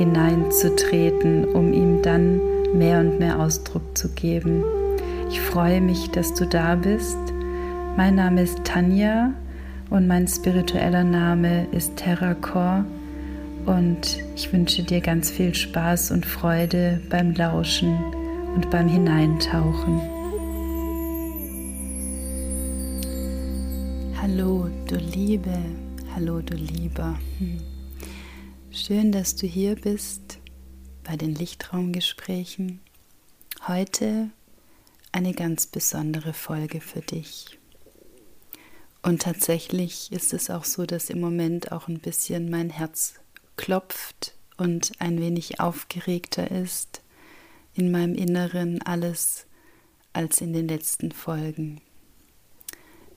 hineinzutreten, um ihm dann mehr und mehr Ausdruck zu geben. Ich freue mich, dass du da bist. Mein Name ist Tanja und mein spiritueller Name ist Terracor und ich wünsche dir ganz viel Spaß und Freude beim Lauschen und beim Hineintauchen. Hallo, du Liebe, hallo, du Lieber. Hm. Schön, dass du hier bist bei den Lichtraumgesprächen. Heute eine ganz besondere Folge für dich. Und tatsächlich ist es auch so, dass im Moment auch ein bisschen mein Herz klopft und ein wenig aufgeregter ist in meinem Inneren alles als in den letzten Folgen.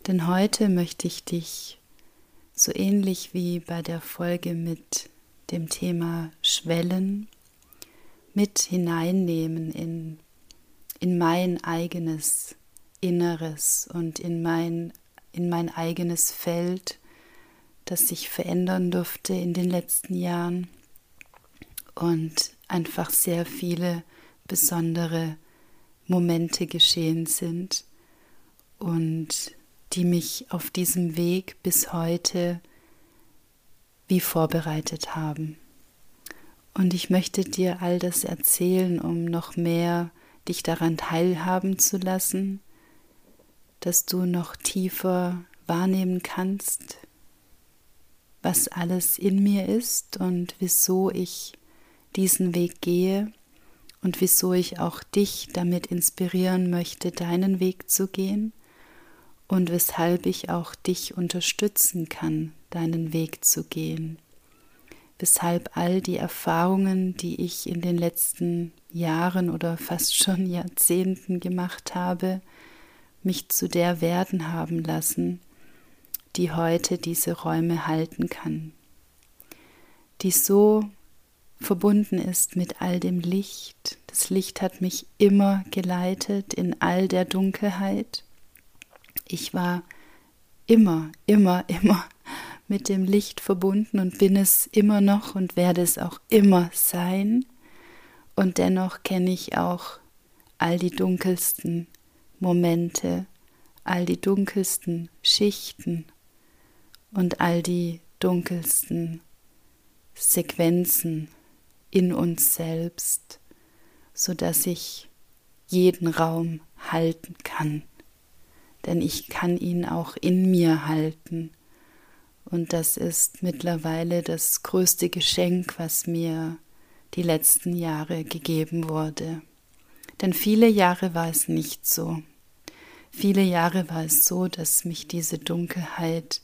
Denn heute möchte ich dich so ähnlich wie bei der Folge mit dem Thema Schwellen mit hineinnehmen in, in mein eigenes Inneres und in mein, in mein eigenes Feld, das sich verändern durfte in den letzten Jahren und einfach sehr viele besondere Momente geschehen sind und die mich auf diesem Weg bis heute wie vorbereitet haben. Und ich möchte dir all das erzählen, um noch mehr dich daran teilhaben zu lassen, dass du noch tiefer wahrnehmen kannst, was alles in mir ist und wieso ich diesen Weg gehe und wieso ich auch dich damit inspirieren möchte, deinen Weg zu gehen und weshalb ich auch dich unterstützen kann, deinen Weg zu gehen. Weshalb all die Erfahrungen, die ich in den letzten Jahren oder fast schon Jahrzehnten gemacht habe, mich zu der werden haben lassen, die heute diese Räume halten kann, die so verbunden ist mit all dem Licht. Das Licht hat mich immer geleitet in all der Dunkelheit. Ich war immer, immer, immer mit dem Licht verbunden und bin es immer noch und werde es auch immer sein. Und dennoch kenne ich auch all die dunkelsten Momente, all die dunkelsten Schichten und all die dunkelsten Sequenzen in uns selbst, so dass ich jeden Raum halten kann. Denn ich kann ihn auch in mir halten und das ist mittlerweile das größte Geschenk, was mir die letzten Jahre gegeben wurde. Denn viele Jahre war es nicht so. Viele Jahre war es so, dass mich diese Dunkelheit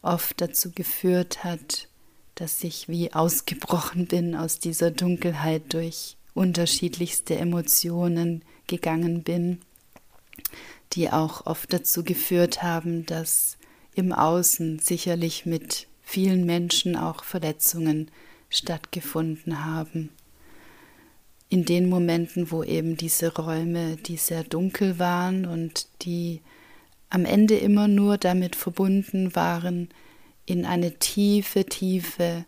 oft dazu geführt hat, dass ich wie ausgebrochen bin aus dieser Dunkelheit durch unterschiedlichste Emotionen gegangen bin, die auch oft dazu geführt haben, dass im Außen sicherlich mit vielen Menschen auch Verletzungen stattgefunden haben. In den Momenten, wo eben diese Räume, die sehr dunkel waren und die am Ende immer nur damit verbunden waren, in eine tiefe, tiefe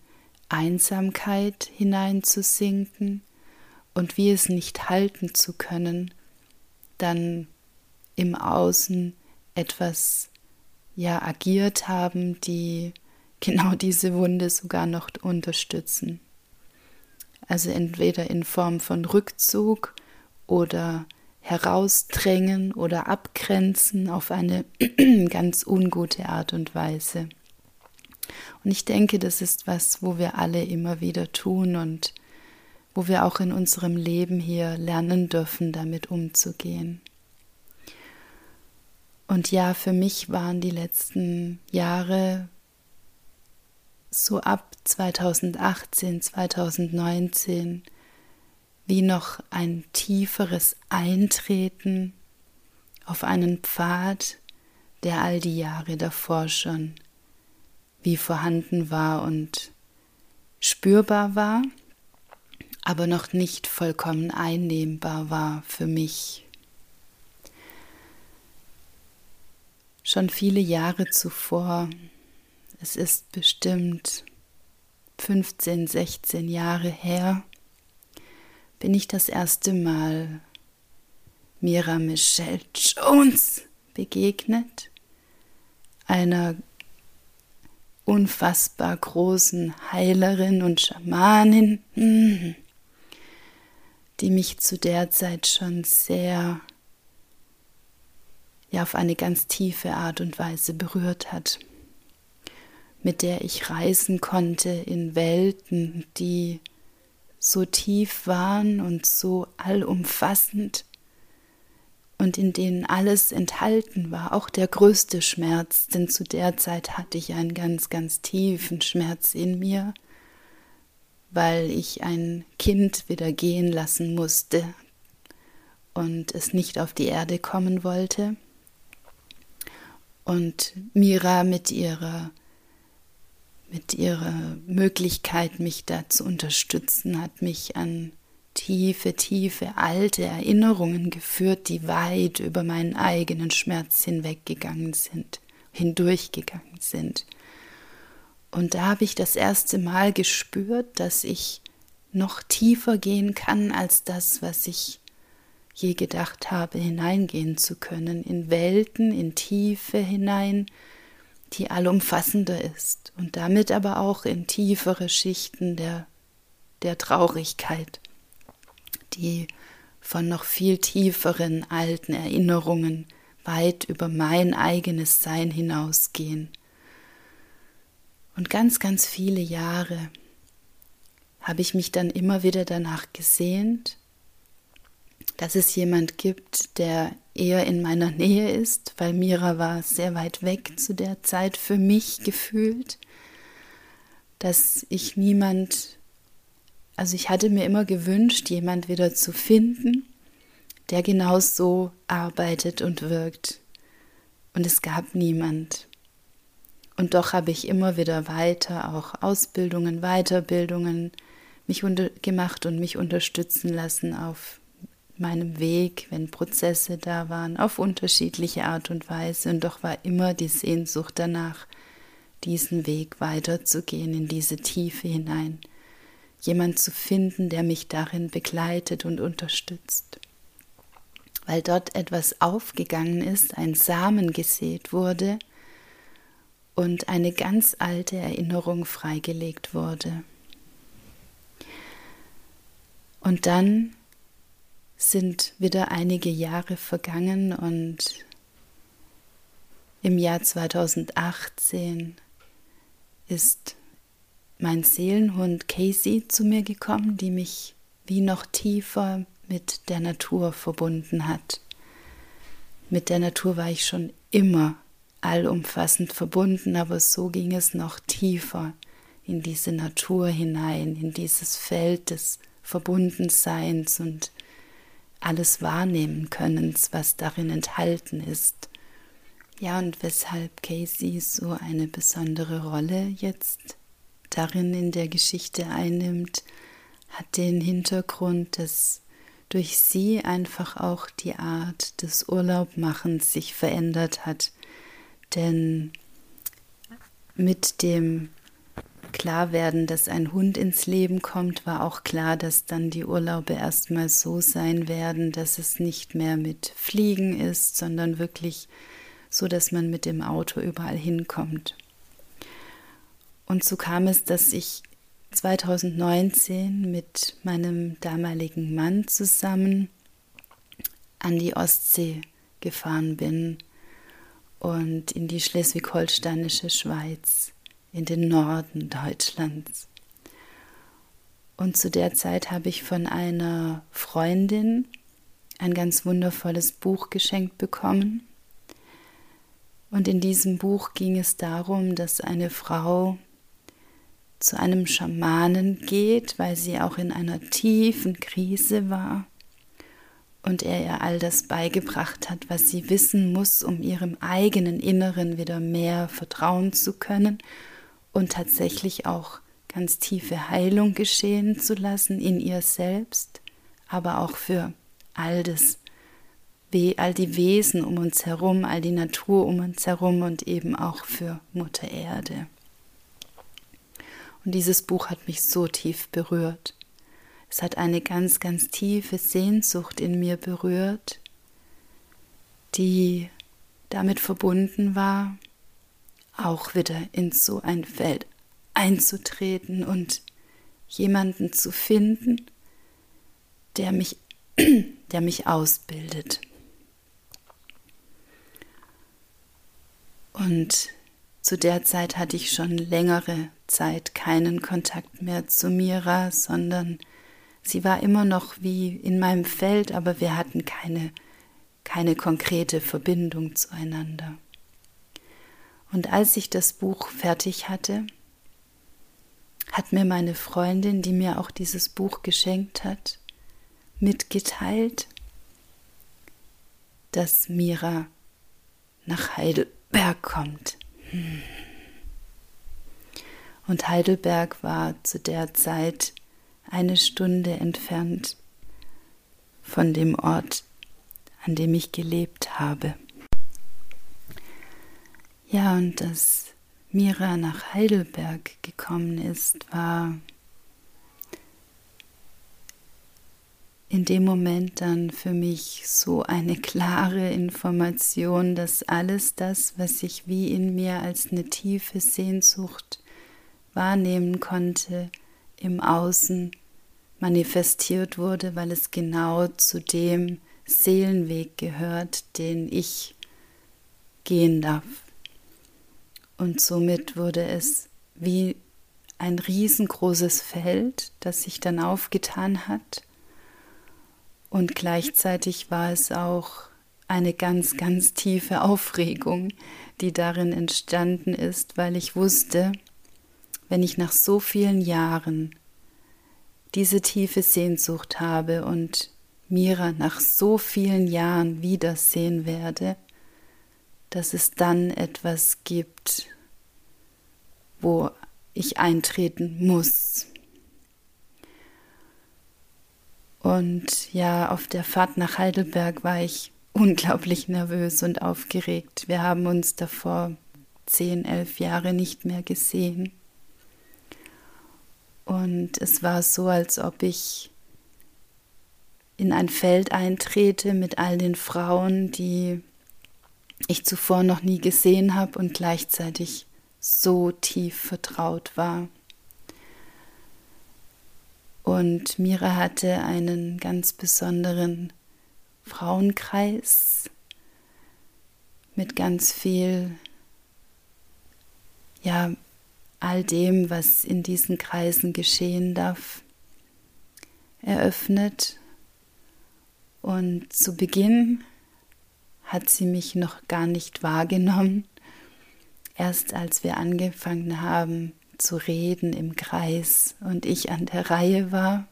Einsamkeit hineinzusinken und wie es nicht halten zu können, dann im Außen etwas ja agiert haben, die genau diese Wunde sogar noch unterstützen. Also entweder in Form von Rückzug oder herausdrängen oder abgrenzen auf eine ganz ungute Art und Weise. Und ich denke, das ist was, wo wir alle immer wieder tun und wo wir auch in unserem Leben hier lernen dürfen, damit umzugehen. Und ja, für mich waren die letzten Jahre so ab 2018, 2019 wie noch ein tieferes Eintreten auf einen Pfad, der all die Jahre davor schon wie vorhanden war und spürbar war, aber noch nicht vollkommen einnehmbar war für mich. Schon viele Jahre zuvor, es ist bestimmt 15, 16 Jahre her, bin ich das erste Mal Mira Michelle Jones begegnet, einer unfassbar großen Heilerin und Schamanin, hm, die mich zu der Zeit schon sehr, ja, auf eine ganz tiefe Art und Weise berührt hat, mit der ich reisen konnte in Welten, die so tief waren und so allumfassend, und in denen alles enthalten war, auch der größte Schmerz, denn zu der Zeit hatte ich einen ganz, ganz tiefen Schmerz in mir, weil ich ein Kind wieder gehen lassen musste und es nicht auf die Erde kommen wollte. Und Mira mit ihrer mit ihrer Möglichkeit, mich da zu unterstützen, hat mich an tiefe, tiefe, alte Erinnerungen geführt, die weit über meinen eigenen Schmerz hinweggegangen sind, hindurchgegangen sind. Und da habe ich das erste Mal gespürt, dass ich noch tiefer gehen kann als das, was ich je gedacht habe, hineingehen zu können, in Welten, in Tiefe hinein, die allumfassender ist und damit aber auch in tiefere Schichten der, der Traurigkeit die von noch viel tieferen alten Erinnerungen weit über mein eigenes Sein hinausgehen. Und ganz, ganz viele Jahre habe ich mich dann immer wieder danach gesehnt, dass es jemand gibt, der eher in meiner Nähe ist, weil Mira war sehr weit weg zu der Zeit für mich gefühlt, dass ich niemand also ich hatte mir immer gewünscht, jemand wieder zu finden, der genau so arbeitet und wirkt. Und es gab niemand. Und doch habe ich immer wieder weiter auch Ausbildungen, Weiterbildungen mich gemacht und mich unterstützen lassen auf meinem Weg, wenn Prozesse da waren, auf unterschiedliche Art und Weise. Und doch war immer die Sehnsucht danach, diesen Weg weiterzugehen, in diese Tiefe hinein jemand zu finden, der mich darin begleitet und unterstützt. Weil dort etwas aufgegangen ist, ein Samen gesät wurde und eine ganz alte Erinnerung freigelegt wurde. Und dann sind wieder einige Jahre vergangen und im Jahr 2018 ist mein Seelenhund Casey zu mir gekommen, die mich wie noch tiefer mit der Natur verbunden hat. Mit der Natur war ich schon immer allumfassend verbunden, aber so ging es noch tiefer in diese Natur hinein, in dieses Feld des Verbundenseins und alles wahrnehmen Könnens, was darin enthalten ist. Ja, und weshalb Casey so eine besondere Rolle jetzt darin in der Geschichte einnimmt, hat den Hintergrund, dass durch sie einfach auch die Art des Urlaubmachens sich verändert hat. Denn mit dem Klarwerden, dass ein Hund ins Leben kommt, war auch klar, dass dann die Urlaube erstmal so sein werden, dass es nicht mehr mit Fliegen ist, sondern wirklich so, dass man mit dem Auto überall hinkommt. Und so kam es, dass ich 2019 mit meinem damaligen Mann zusammen an die Ostsee gefahren bin und in die schleswig-holsteinische Schweiz, in den Norden Deutschlands. Und zu der Zeit habe ich von einer Freundin ein ganz wundervolles Buch geschenkt bekommen. Und in diesem Buch ging es darum, dass eine Frau zu einem Schamanen geht, weil sie auch in einer tiefen Krise war und er ihr all das beigebracht hat, was sie wissen muss, um ihrem eigenen Inneren wieder mehr vertrauen zu können und tatsächlich auch ganz tiefe Heilung geschehen zu lassen in ihr selbst, aber auch für all das, all die Wesen um uns herum, all die Natur um uns herum und eben auch für Mutter Erde. Und dieses Buch hat mich so tief berührt. Es hat eine ganz, ganz tiefe Sehnsucht in mir berührt, die damit verbunden war, auch wieder in so ein Feld einzutreten und jemanden zu finden, der mich, der mich ausbildet. Und zu der Zeit hatte ich schon längere Zeit keinen Kontakt mehr zu Mira, sondern sie war immer noch wie in meinem Feld, aber wir hatten keine, keine konkrete Verbindung zueinander. Und als ich das Buch fertig hatte, hat mir meine Freundin, die mir auch dieses Buch geschenkt hat, mitgeteilt, dass Mira nach Heidelberg kommt. Und Heidelberg war zu der Zeit eine Stunde entfernt von dem Ort, an dem ich gelebt habe. Ja, und dass Mira nach Heidelberg gekommen ist, war in dem Moment dann für mich so eine klare Information, dass alles das, was ich wie in mir als eine tiefe Sehnsucht wahrnehmen konnte, im Außen manifestiert wurde, weil es genau zu dem Seelenweg gehört, den ich gehen darf. Und somit wurde es wie ein riesengroßes Feld, das sich dann aufgetan hat. Und gleichzeitig war es auch eine ganz, ganz tiefe Aufregung, die darin entstanden ist, weil ich wusste, wenn ich nach so vielen Jahren diese tiefe Sehnsucht habe und Mira nach so vielen Jahren wiedersehen werde, dass es dann etwas gibt, wo ich eintreten muss. Und ja, auf der Fahrt nach Heidelberg war ich unglaublich nervös und aufgeregt. Wir haben uns davor zehn, elf Jahre nicht mehr gesehen. Und es war so, als ob ich in ein Feld eintrete mit all den Frauen, die ich zuvor noch nie gesehen habe und gleichzeitig so tief vertraut war. Und Mira hatte einen ganz besonderen Frauenkreis mit ganz viel, ja, all dem, was in diesen Kreisen geschehen darf, eröffnet. Und zu Beginn hat sie mich noch gar nicht wahrgenommen. Erst als wir angefangen haben, zu reden im Kreis und ich an der Reihe war.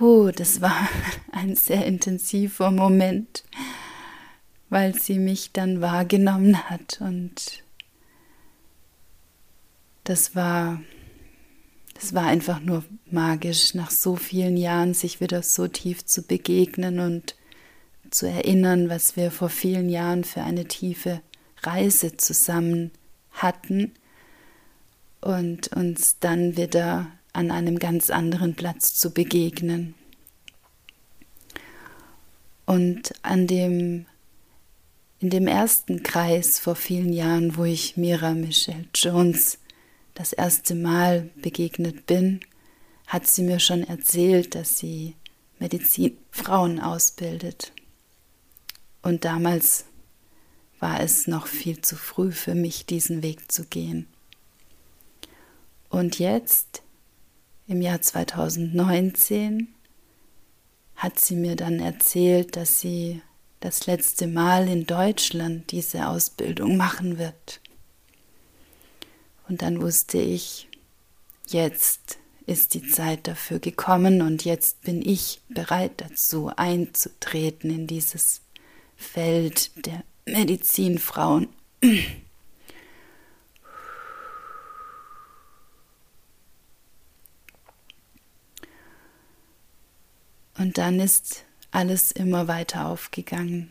Huh, das war ein sehr intensiver Moment, weil sie mich dann wahrgenommen hat und das war das war einfach nur magisch, nach so vielen Jahren sich wieder so tief zu begegnen und zu erinnern, was wir vor vielen Jahren für eine tiefe Reise zusammen hatten und uns dann wieder an einem ganz anderen Platz zu begegnen. Und an dem, in dem ersten Kreis vor vielen Jahren, wo ich Mira Michelle Jones das erste Mal begegnet bin, hat sie mir schon erzählt, dass sie Medizinfrauen ausbildet. Und damals war es noch viel zu früh für mich, diesen Weg zu gehen. Und jetzt, im Jahr 2019, hat sie mir dann erzählt, dass sie das letzte Mal in Deutschland diese Ausbildung machen wird. Und dann wusste ich, jetzt ist die Zeit dafür gekommen und jetzt bin ich bereit dazu einzutreten in dieses Feld der Medizinfrauen. Und dann ist alles immer weiter aufgegangen.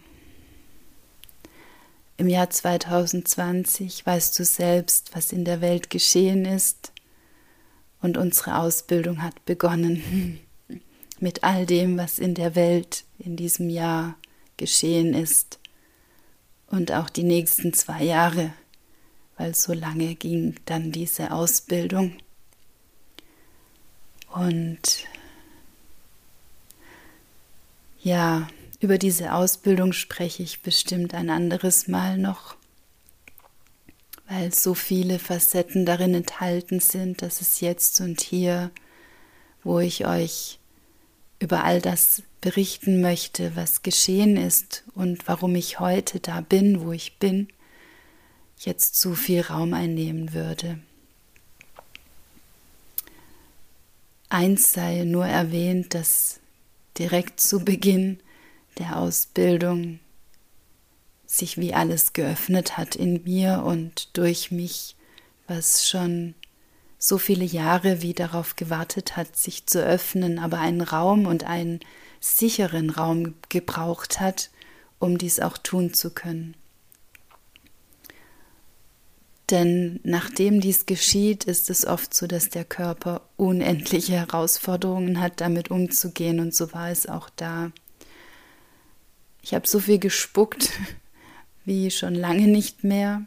Im Jahr 2020 weißt du selbst, was in der Welt geschehen ist und unsere Ausbildung hat begonnen mit all dem, was in der Welt in diesem Jahr geschehen ist und auch die nächsten zwei Jahre, weil so lange ging dann diese Ausbildung. Und ja, über diese Ausbildung spreche ich bestimmt ein anderes Mal noch, weil so viele Facetten darin enthalten sind, dass es jetzt und hier, wo ich euch über all das berichten möchte, was geschehen ist und warum ich heute da bin, wo ich bin, jetzt zu viel Raum einnehmen würde. Eins sei nur erwähnt, dass direkt zu Beginn der Ausbildung sich wie alles geöffnet hat in mir und durch mich, was schon so viele Jahre wie darauf gewartet hat, sich zu öffnen, aber einen Raum und einen sicheren Raum gebraucht hat, um dies auch tun zu können. Denn nachdem dies geschieht, ist es oft so, dass der Körper unendliche Herausforderungen hat, damit umzugehen, und so war es auch da. Ich habe so viel gespuckt wie schon lange nicht mehr,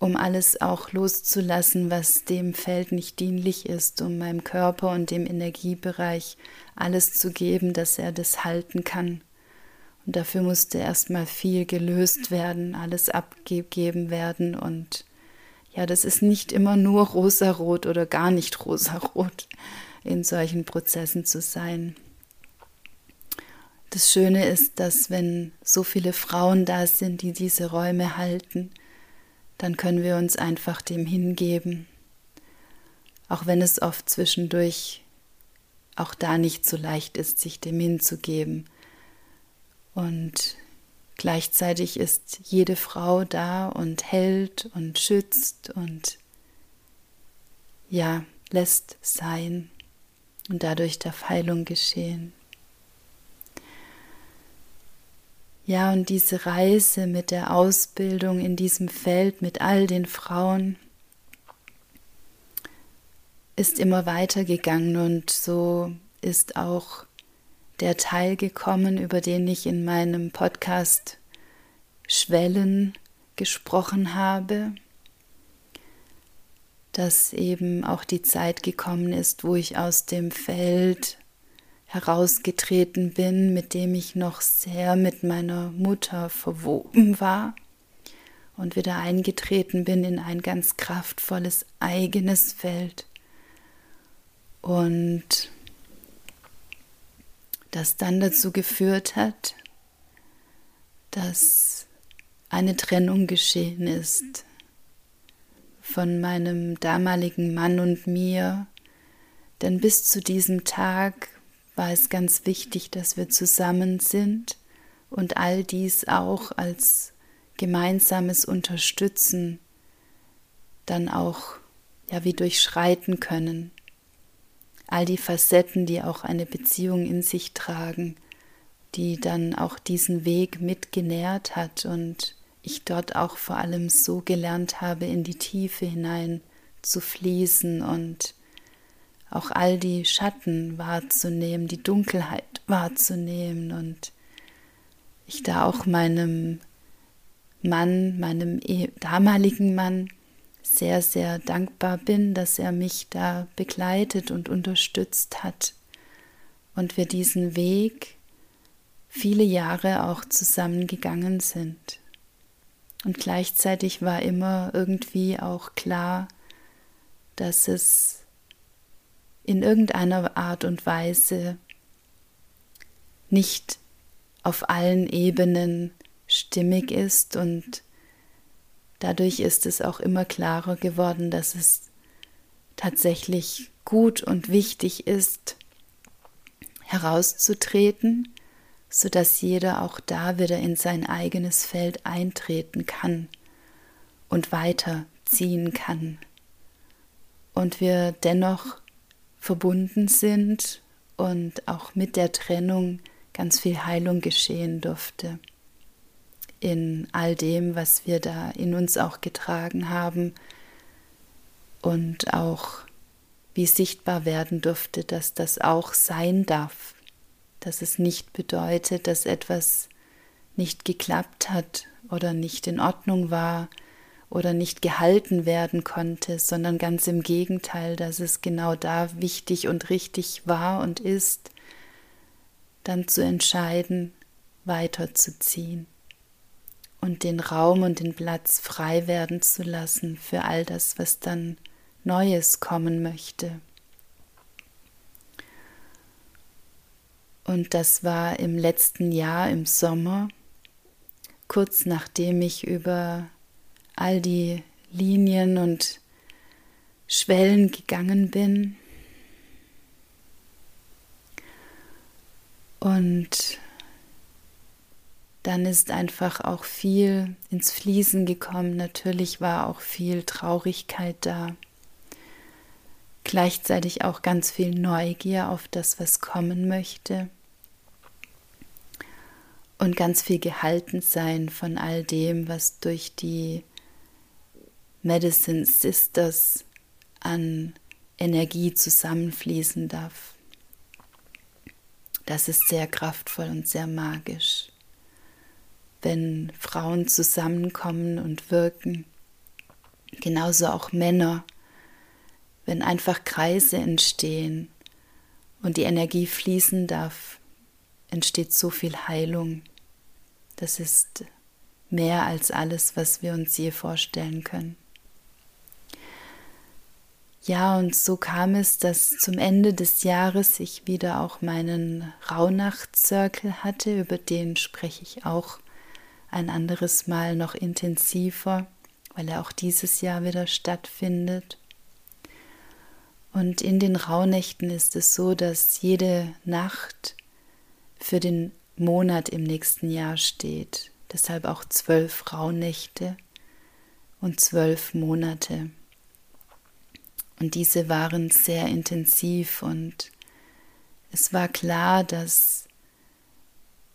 um alles auch loszulassen, was dem Feld nicht dienlich ist, um meinem Körper und dem Energiebereich alles zu geben, dass er das halten kann. Und dafür musste erstmal viel gelöst werden, alles abgegeben werden und ja, das ist nicht immer nur rosarot oder gar nicht rosarot in solchen Prozessen zu sein. Das Schöne ist, dass wenn so viele Frauen da sind, die diese Räume halten, dann können wir uns einfach dem hingeben, auch wenn es oft zwischendurch auch da nicht so leicht ist, sich dem hinzugeben. Und Gleichzeitig ist jede Frau da und hält und schützt und ja, lässt sein und dadurch darf Heilung geschehen. Ja, und diese Reise mit der Ausbildung in diesem Feld mit all den Frauen ist immer weitergegangen und so ist auch der Teil gekommen, über den ich in meinem Podcast Schwellen gesprochen habe, dass eben auch die Zeit gekommen ist, wo ich aus dem Feld herausgetreten bin, mit dem ich noch sehr mit meiner Mutter verwoben war und wieder eingetreten bin in ein ganz kraftvolles eigenes Feld. Und das dann dazu geführt hat, dass eine Trennung geschehen ist von meinem damaligen Mann und mir, denn bis zu diesem Tag war es ganz wichtig, dass wir zusammen sind und all dies auch als gemeinsames Unterstützen dann auch ja wie durchschreiten können. All die Facetten, die auch eine Beziehung in sich tragen, die dann auch diesen Weg mitgenährt hat und ich dort auch vor allem so gelernt habe, in die Tiefe hinein zu fließen und auch all die Schatten wahrzunehmen, die Dunkelheit wahrzunehmen und ich da auch meinem Mann, meinem damaligen Mann, sehr, sehr dankbar bin, dass er mich da begleitet und unterstützt hat und wir diesen Weg viele Jahre auch zusammengegangen sind. Und gleichzeitig war immer irgendwie auch klar, dass es in irgendeiner Art und Weise nicht auf allen Ebenen stimmig ist und dadurch ist es auch immer klarer geworden, dass es tatsächlich gut und wichtig ist, herauszutreten, sodass jeder auch da wieder in sein eigenes Feld eintreten kann und weiterziehen kann. Und wir dennoch verbunden sind und auch mit der Trennung ganz viel Heilung geschehen durfte. In all dem, was wir da in uns auch getragen haben und auch wie sichtbar werden durfte, dass das auch sein darf, dass es nicht bedeutet, dass etwas nicht geklappt hat oder nicht in Ordnung war oder nicht gehalten werden konnte, sondern ganz im Gegenteil, dass es genau da wichtig und richtig war und ist, dann zu entscheiden, weiterzuziehen und den Raum und den Platz frei werden zu lassen für all das, was dann Neues kommen möchte. Und das war im letzten Jahr im Sommer, kurz nachdem ich über all die Linien und Schwellen gegangen bin. Und dann ist einfach auch viel ins Fließen gekommen. Natürlich war auch viel Traurigkeit da. Gleichzeitig auch ganz viel Neugier auf das, was kommen möchte. Und ganz viel gehalten sein von all dem, was durch die Medicine Sisters an Energie zusammenfließen darf. Das ist sehr kraftvoll und sehr magisch, wenn Frauen zusammenkommen und wirken, genauso auch Männer, wenn einfach Kreise entstehen und die Energie fließen darf, entsteht so viel Heilung. Das ist mehr als alles, was wir uns je vorstellen können. Ja, und so kam es, dass zum Ende des Jahres ich wieder auch meinen Rauhnacht-Circle hatte, über den spreche ich auch ein anderes Mal noch intensiver, weil er auch dieses Jahr wieder stattfindet. Und in den Rauhnächten ist es so, dass jede Nacht für den Monat im nächsten Jahr steht. Deshalb auch zwölf Rauhnächte und zwölf Monate. Und diese waren sehr intensiv und es war klar, dass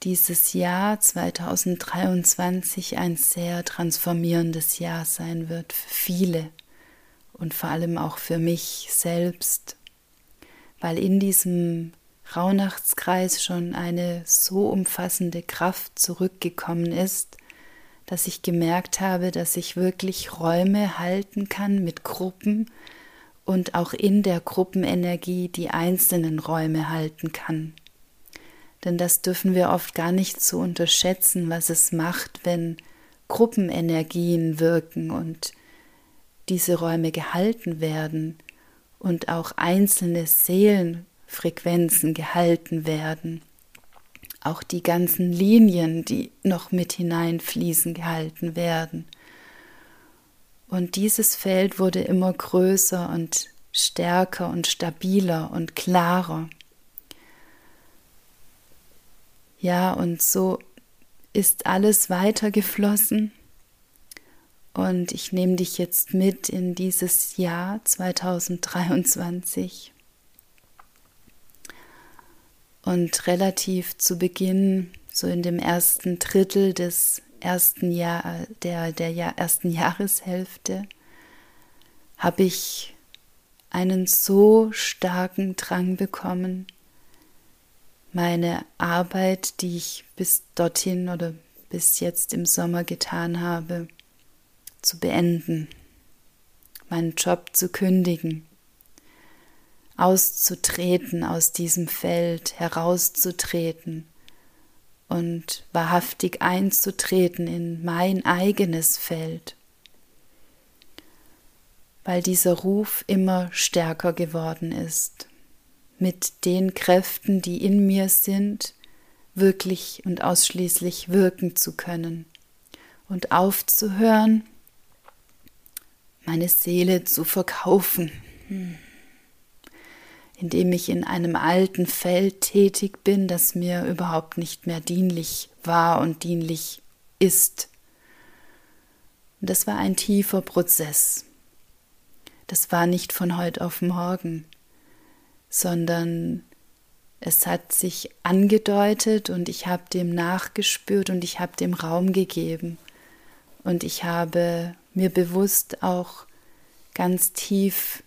dieses Jahr 2023 ein sehr transformierendes Jahr sein wird für viele und vor allem auch für mich selbst, weil in diesem Rauhnachtskreis schon eine so umfassende Kraft zurückgekommen ist, dass ich gemerkt habe, dass ich wirklich Räume halten kann mit Gruppen, und auch in der Gruppenenergie die einzelnen Räume halten kann. Denn das dürfen wir oft gar nicht so unterschätzen, was es macht, wenn Gruppenenergien wirken und diese Räume gehalten werden und auch einzelne Seelenfrequenzen gehalten werden. Auch die ganzen Linien, die noch mit hineinfließen, gehalten werden. Und dieses Feld wurde immer größer und stärker und stabiler und klarer. Ja, und so ist alles weitergeflossen. Und ich nehme dich jetzt mit in dieses Jahr 2023. Und relativ zu Beginn, so in dem ersten Drittel des ersten Jahr, der, der Jahr, ersten Jahreshälfte habe ich einen so starken Drang bekommen, meine Arbeit, die ich bis dorthin oder bis jetzt im Sommer getan habe, zu beenden, meinen Job zu kündigen, auszutreten aus diesem Feld, herauszutreten und wahrhaftig einzutreten in mein eigenes Feld, weil dieser Ruf immer stärker geworden ist, mit den Kräften, die in mir sind, wirklich und ausschließlich wirken zu können und aufzuhören, meine Seele zu verkaufen, hm. Indem ich in einem alten Feld tätig bin, das mir überhaupt nicht mehr dienlich war und dienlich ist. Und das war ein tiefer Prozess. Das war nicht von heute auf morgen, sondern es hat sich angedeutet und ich habe dem nachgespürt und ich habe dem Raum gegeben. Und ich habe mir bewusst auch ganz tief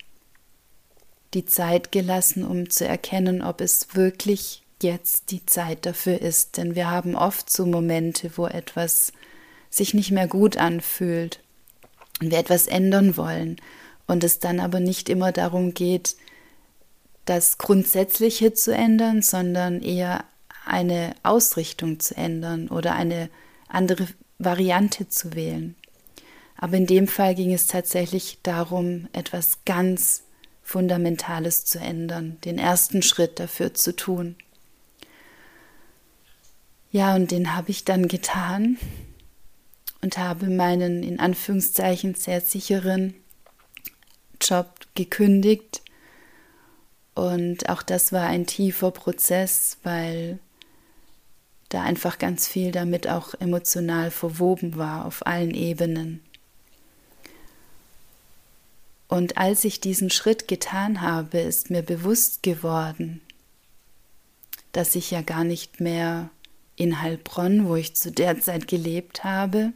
die Zeit gelassen, um zu erkennen, ob es wirklich jetzt die Zeit dafür ist. Denn wir haben oft so Momente, wo etwas sich nicht mehr gut anfühlt und wir etwas ändern wollen und es dann aber nicht immer darum geht, das Grundsätzliche zu ändern, sondern eher eine Ausrichtung zu ändern oder eine andere Variante zu wählen. Aber in dem Fall ging es tatsächlich darum, etwas ganz Fundamentales zu ändern, den ersten Schritt dafür zu tun. Ja, und den habe ich dann getan und habe meinen in Anführungszeichen sehr sicheren Job gekündigt und auch das war ein tiefer Prozess, weil da einfach ganz viel damit auch emotional verwoben war auf allen Ebenen. Und als ich diesen Schritt getan habe, ist mir bewusst geworden, dass ich ja gar nicht mehr in Heilbronn, wo ich zu der Zeit gelebt habe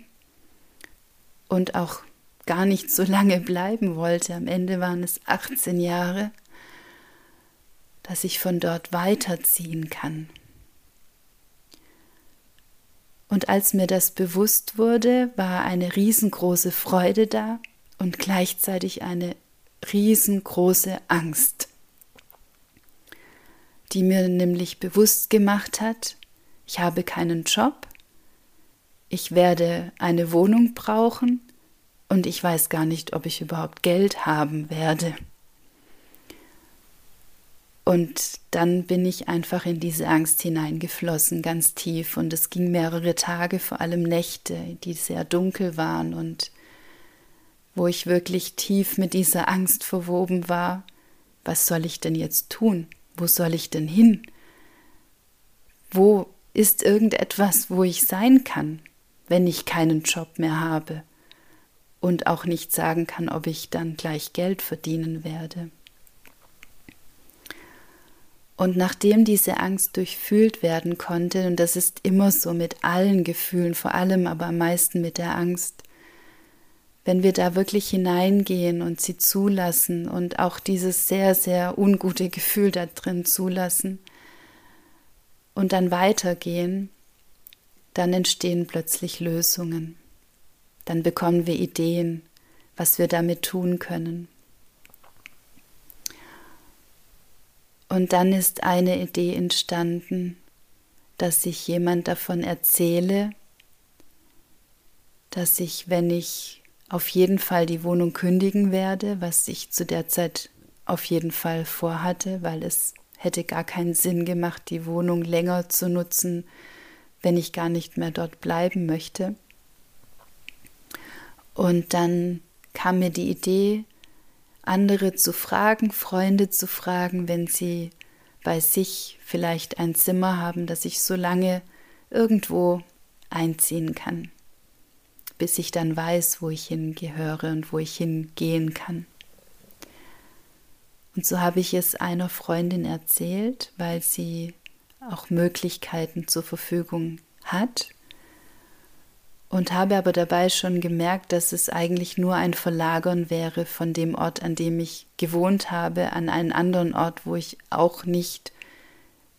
und auch gar nicht so lange bleiben wollte. Am Ende waren es 18 Jahre dass ich von dort weiterziehen kann. Und als mir das bewusst wurde, war eine riesengroße Freude da und gleichzeitig eine riesengroße Angst, die mir nämlich bewusst gemacht hat, ich habe keinen Job, ich werde eine Wohnung brauchen und ich weiß gar nicht, ob ich überhaupt Geld haben werde. Und dann bin ich einfach in diese Angst hineingeflossen, ganz tief. Und es ging mehrere Tage, vor allem Nächte, die sehr dunkel waren und wo ich wirklich tief mit dieser Angst verwoben war. Was soll ich denn jetzt tun? Wo soll ich denn hin? Wo ist irgendetwas, wo ich sein kann, wenn ich keinen Job mehr habe und auch nicht sagen kann, ob ich dann gleich Geld verdienen werde? Und nachdem diese Angst durchfühlt werden konnte, und das ist immer so mit allen Gefühlen, vor allem aber am meisten mit der Angst, wenn wir da wirklich hineingehen und sie zulassen und auch dieses sehr, sehr ungute Gefühl da drin zulassen und dann weitergehen, dann entstehen plötzlich Lösungen. Dann bekommen wir Ideen, was wir damit tun können. Und dann ist eine Idee entstanden, dass ich jemand davon erzähle, dass ich, wenn ich auf jeden Fall die Wohnung kündigen werde, was ich zu der Zeit auf jeden Fall vorhatte, weil es hätte gar keinen Sinn gemacht, die Wohnung länger zu nutzen, wenn ich gar nicht mehr dort bleiben möchte. Und dann kam mir die Idee, andere zu fragen, Freunde zu fragen, wenn sie bei sich vielleicht ein Zimmer haben, das ich so lange irgendwo einziehen kann, bis ich dann weiß, wo ich hingehöre und wo ich hingehen kann. Und so habe ich es einer Freundin erzählt, weil sie auch Möglichkeiten zur Verfügung hat und habe aber dabei schon gemerkt, dass es eigentlich nur ein Verlagern wäre von dem Ort, an dem ich gewohnt habe, an einen anderen Ort, wo ich auch nicht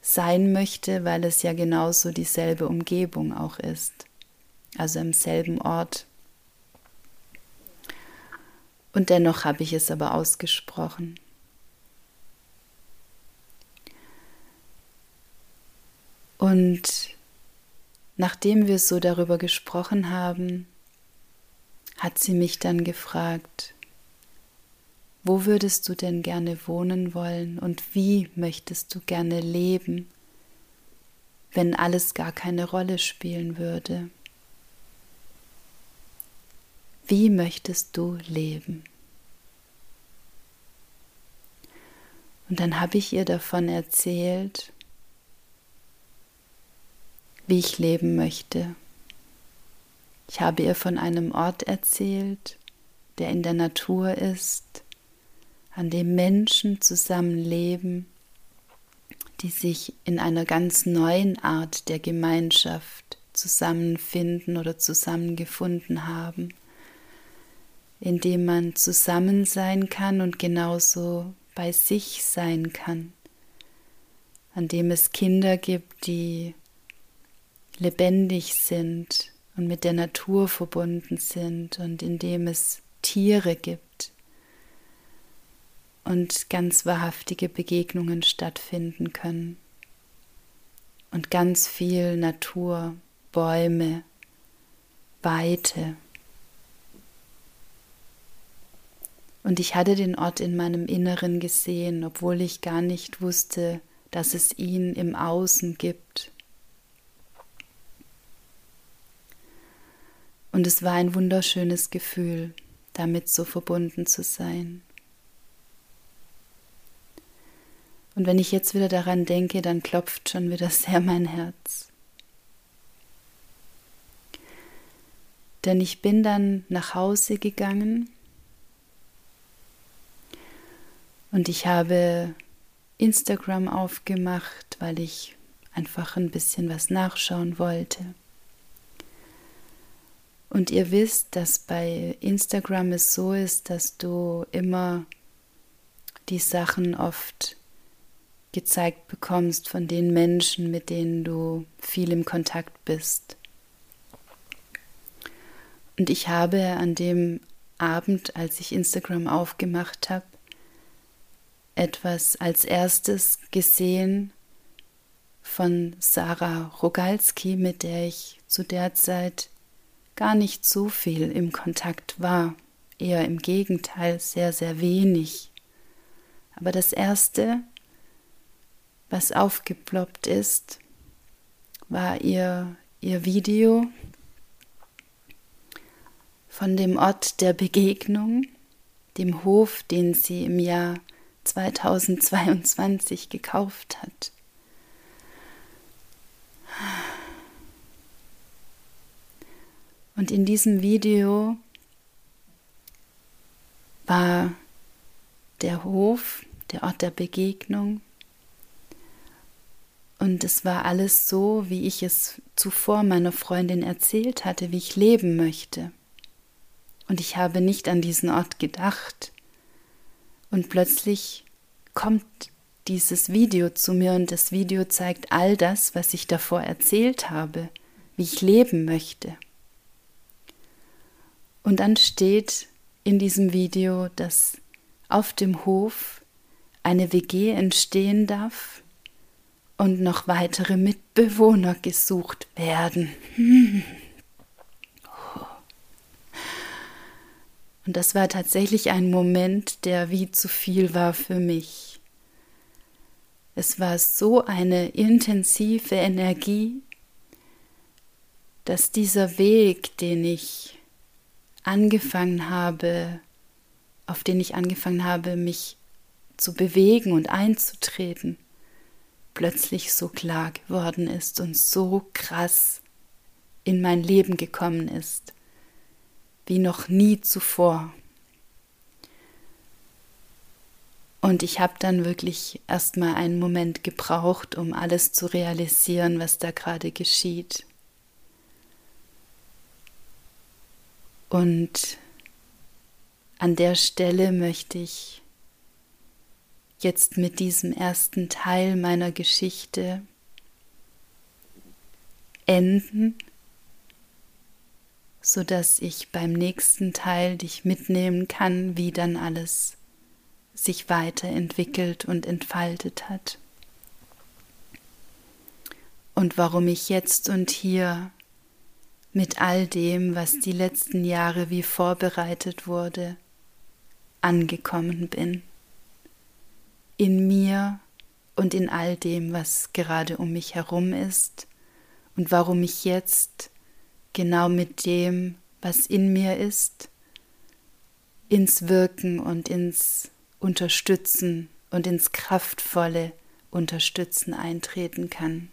sein möchte, weil es ja genauso dieselbe Umgebung auch ist, also am selben Ort. Und dennoch habe ich es aber ausgesprochen. Und Nachdem wir so darüber gesprochen haben, hat sie mich dann gefragt, wo würdest du denn gerne wohnen wollen und wie möchtest du gerne leben, wenn alles gar keine Rolle spielen würde? Wie möchtest du leben? Und dann habe ich ihr davon erzählt, wie ich leben möchte. Ich habe ihr von einem Ort erzählt, der in der Natur ist, an dem Menschen zusammenleben, die sich in einer ganz neuen Art der Gemeinschaft zusammenfinden oder zusammengefunden haben in dem man zusammen sein kann und genauso bei sich sein kann, an dem es Kinder gibt, die lebendig sind und mit der Natur verbunden sind und in dem es Tiere gibt und ganz wahrhaftige Begegnungen stattfinden können und ganz viel Natur, Bäume, Weite. Und ich hatte den Ort in meinem Inneren gesehen, obwohl ich gar nicht wusste, dass es ihn im Außen gibt. Und es war ein wunderschönes Gefühl, damit so verbunden zu sein. Und wenn ich jetzt wieder daran denke, dann klopft schon wieder sehr mein Herz. Denn ich bin dann nach Hause gegangen und ich habe Instagram aufgemacht, weil ich einfach ein bisschen was nachschauen wollte. Und ihr wisst, dass bei Instagram es so ist, dass du immer die Sachen oft gezeigt bekommst von den Menschen, mit denen du viel im Kontakt bist. Und ich habe an dem Abend, als ich Instagram aufgemacht habe, etwas als erstes gesehen von Sarah Rogalski, mit der ich zu der Zeit gar nicht so viel im Kontakt war, eher im Gegenteil sehr, sehr wenig. Aber das Erste, was aufgeploppt ist, war ihr, ihr Video von dem Ort der Begegnung, dem Hof, den sie im Jahr 2022 gekauft hat. Und in diesem Video war der Hof, der Ort der Begegnung. Und es war alles so, wie ich es zuvor meiner Freundin erzählt hatte, wie ich leben möchte. Und ich habe nicht an diesen Ort gedacht. Und plötzlich kommt dieses Video zu mir und das Video zeigt all das, was ich davor erzählt habe, wie ich leben möchte. Und dann steht in diesem Video, dass auf dem Hof eine WG entstehen darf und noch weitere Mitbewohner gesucht werden. Und das war tatsächlich ein Moment, der wie zu viel war für mich. Es war so eine intensive Energie, dass dieser Weg, den ich angefangen habe, auf den ich angefangen habe, mich zu bewegen und einzutreten, plötzlich so klar geworden ist und so krass in mein Leben gekommen ist, wie noch nie zuvor. Und ich habe dann wirklich erstmal einen Moment gebraucht, um alles zu realisieren, was da gerade geschieht. Und an der Stelle möchte ich jetzt mit diesem ersten Teil meiner Geschichte enden, sodass ich beim nächsten Teil dich mitnehmen kann, wie dann alles sich weiterentwickelt und entfaltet hat. Und warum ich jetzt und hier mit all dem, was die letzten Jahre wie vorbereitet wurde, angekommen bin. In mir und in all dem, was gerade um mich herum ist und warum ich jetzt genau mit dem, was in mir ist, ins Wirken und ins Unterstützen und ins kraftvolle Unterstützen eintreten kann.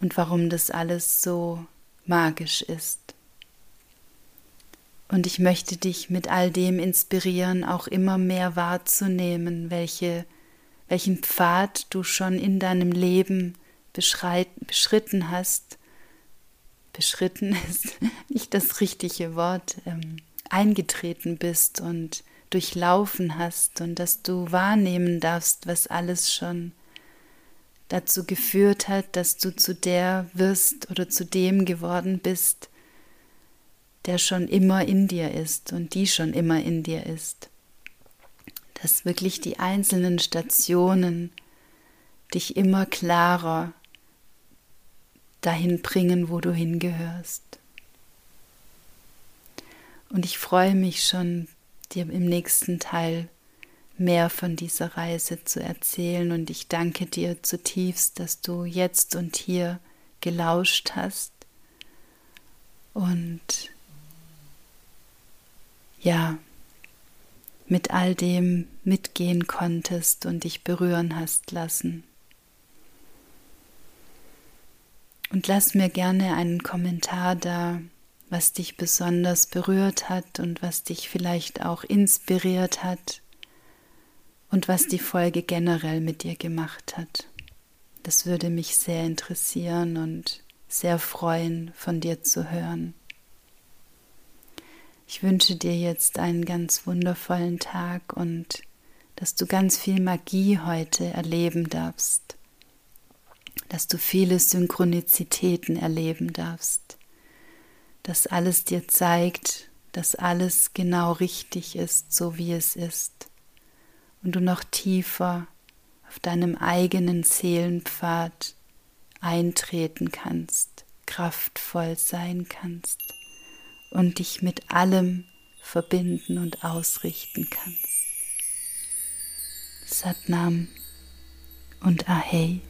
Und warum das alles so magisch ist. Und ich möchte dich mit all dem inspirieren, auch immer mehr wahrzunehmen, welche, welchen Pfad du schon in deinem Leben beschritten hast. Beschritten ist nicht das richtige Wort, ähm, eingetreten bist und durchlaufen hast und dass du wahrnehmen darfst, was alles schon dazu geführt hat, dass du zu der wirst oder zu dem geworden bist, der schon immer in dir ist und die schon immer in dir ist. Dass wirklich die einzelnen Stationen dich immer klarer dahin bringen, wo du hingehörst. Und ich freue mich schon, dir im nächsten Teil mehr von dieser Reise zu erzählen. Und ich danke dir zutiefst, dass du jetzt und hier gelauscht hast und ja, mit all dem mitgehen konntest und dich berühren hast lassen. Und lass mir gerne einen Kommentar da, was dich besonders berührt hat und was dich vielleicht auch inspiriert hat und was die Folge generell mit dir gemacht hat. Das würde mich sehr interessieren und sehr freuen, von dir zu hören. Ich wünsche dir jetzt einen ganz wundervollen Tag und dass du ganz viel Magie heute erleben darfst, dass du viele Synchronizitäten erleben darfst, dass alles dir zeigt, dass alles genau richtig ist, so wie es ist, und du noch tiefer auf deinem eigenen Seelenpfad eintreten kannst, kraftvoll sein kannst und dich mit allem verbinden und ausrichten kannst. Satnam und Ahei.